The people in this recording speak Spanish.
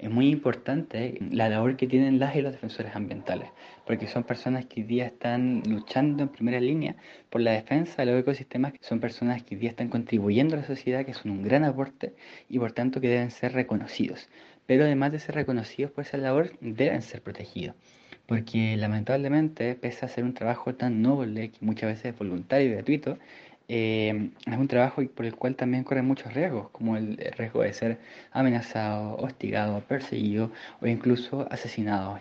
es muy importante la labor que tienen las y los defensores ambientales, porque son personas que hoy día están luchando en primera línea por la defensa de los ecosistemas, son personas que hoy día están contribuyendo a la sociedad, que son un gran aporte y por tanto que deben ser reconocidos. Pero además de ser reconocidos por esa labor, deben ser protegidos porque lamentablemente, pese a ser un trabajo tan noble, que muchas veces es voluntario y gratuito, eh, es un trabajo por el cual también corren muchos riesgos, como el riesgo de ser amenazado, hostigado, perseguido o incluso asesinado.